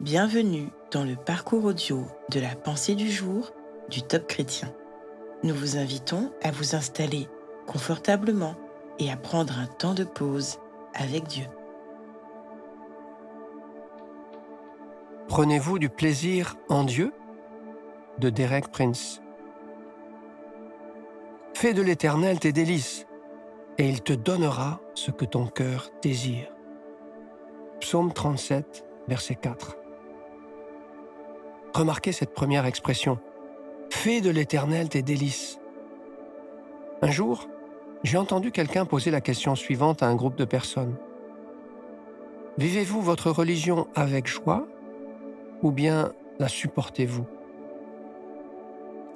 Bienvenue dans le parcours audio de la pensée du jour du Top Chrétien. Nous vous invitons à vous installer confortablement et à prendre un temps de pause avec Dieu. Prenez-vous du plaisir en Dieu? De Derek Prince. Fais de l'Éternel tes délices, et il te donnera ce que ton cœur désire. Psaume 37, verset 4. Remarquez cette première expression. Fais de l'Éternel tes délices. Un jour, j'ai entendu quelqu'un poser la question suivante à un groupe de personnes. Vivez-vous votre religion avec joie ou bien la supportez-vous?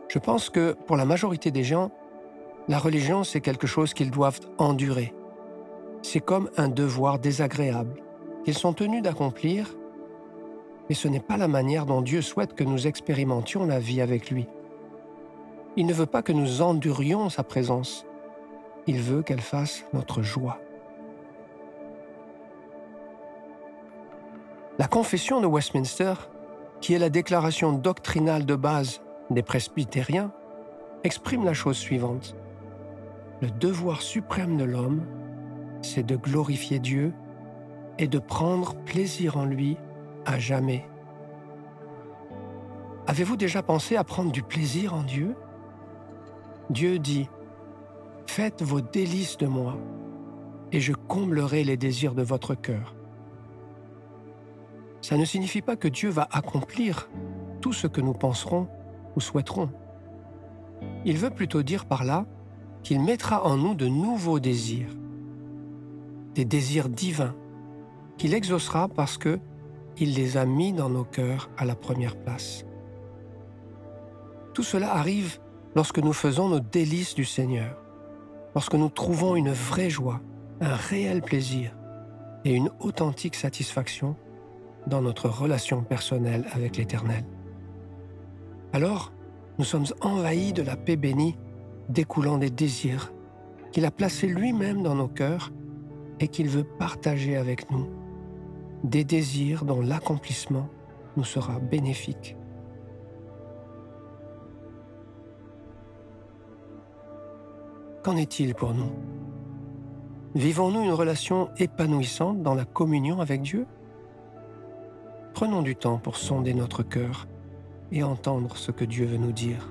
Je pense que pour la majorité des gens, la religion, c'est quelque chose qu'ils doivent endurer. C'est comme un devoir désagréable qu'ils sont tenus d'accomplir, mais ce n'est pas la manière dont Dieu souhaite que nous expérimentions la vie avec lui. Il ne veut pas que nous endurions sa présence, il veut qu'elle fasse notre joie. La confession de Westminster, qui est la déclaration doctrinale de base des presbytériens, exprime la chose suivante. Le devoir suprême de l'homme, c'est de glorifier Dieu et de prendre plaisir en lui à jamais. Avez-vous déjà pensé à prendre du plaisir en Dieu? Dieu dit, Faites vos délices de moi, et je comblerai les désirs de votre cœur. Ça ne signifie pas que Dieu va accomplir tout ce que nous penserons ou souhaiterons. Il veut plutôt dire par là qu'il mettra en nous de nouveaux désirs, des désirs divins, qu'il exaucera parce que il les a mis dans nos cœurs à la première place. Tout cela arrive lorsque nous faisons nos délices du Seigneur, lorsque nous trouvons une vraie joie, un réel plaisir et une authentique satisfaction dans notre relation personnelle avec l'Éternel. Alors, nous sommes envahis de la paix bénie découlant des désirs qu'il a placés lui-même dans nos cœurs et qu'il veut partager avec nous, des désirs dont l'accomplissement nous sera bénéfique. Qu'en est-il pour nous? Vivons-nous une relation épanouissante dans la communion avec Dieu? Prenons du temps pour sonder notre cœur et entendre ce que Dieu veut nous dire.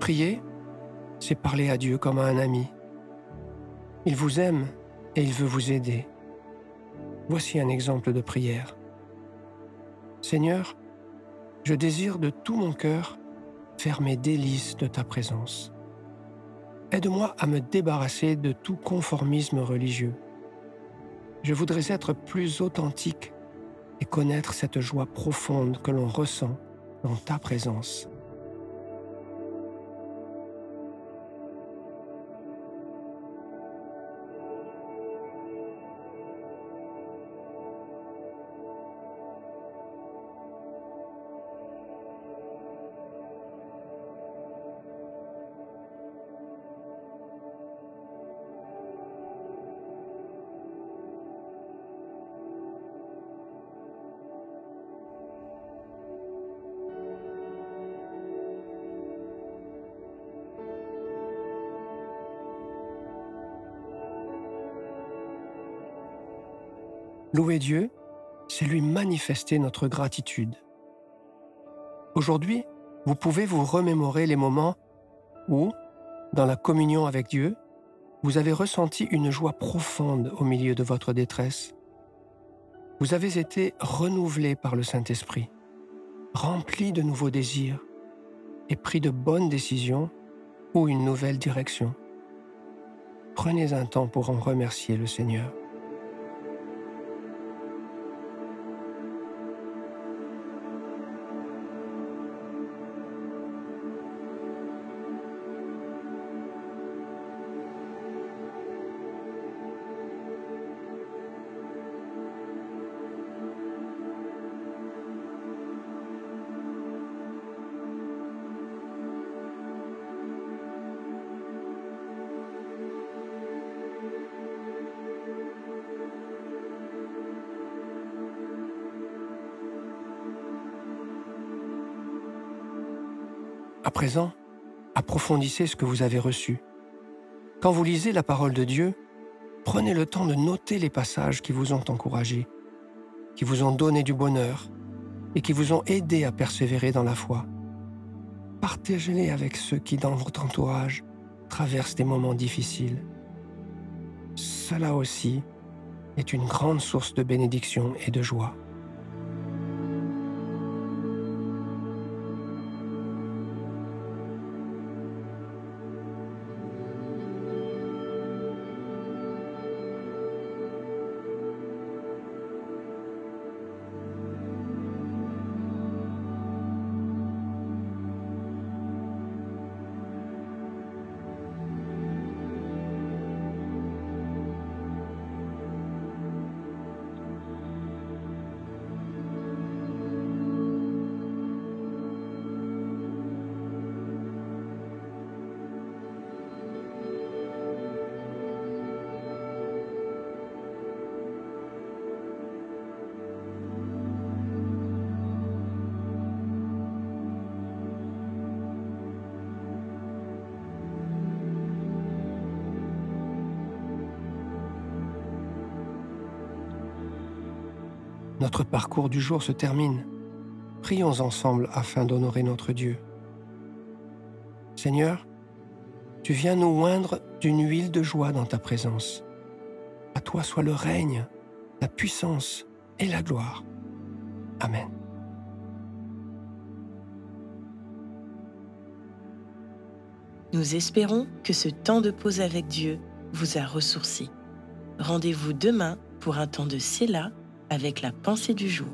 Prier, c'est parler à Dieu comme à un ami. Il vous aime et il veut vous aider. Voici un exemple de prière. Seigneur, je désire de tout mon cœur faire mes délices de ta présence. Aide-moi à me débarrasser de tout conformisme religieux. Je voudrais être plus authentique et connaître cette joie profonde que l'on ressent dans ta présence. Louer Dieu, c'est lui manifester notre gratitude. Aujourd'hui, vous pouvez vous remémorer les moments où, dans la communion avec Dieu, vous avez ressenti une joie profonde au milieu de votre détresse. Vous avez été renouvelé par le Saint-Esprit, rempli de nouveaux désirs et pris de bonnes décisions ou une nouvelle direction. Prenez un temps pour en remercier le Seigneur. À présent, approfondissez ce que vous avez reçu. Quand vous lisez la parole de Dieu, prenez le temps de noter les passages qui vous ont encouragé, qui vous ont donné du bonheur et qui vous ont aidé à persévérer dans la foi. Partagez-les avec ceux qui, dans votre entourage, traversent des moments difficiles. Cela aussi est une grande source de bénédiction et de joie. Notre parcours du jour se termine. Prions ensemble afin d'honorer notre Dieu. Seigneur, tu viens nous oindre d'une huile de joie dans ta présence. À toi soit le règne, la puissance et la gloire. Amen. Nous espérons que ce temps de pause avec Dieu vous a ressourci. Rendez-vous demain pour un temps de Séla avec la pensée du jour.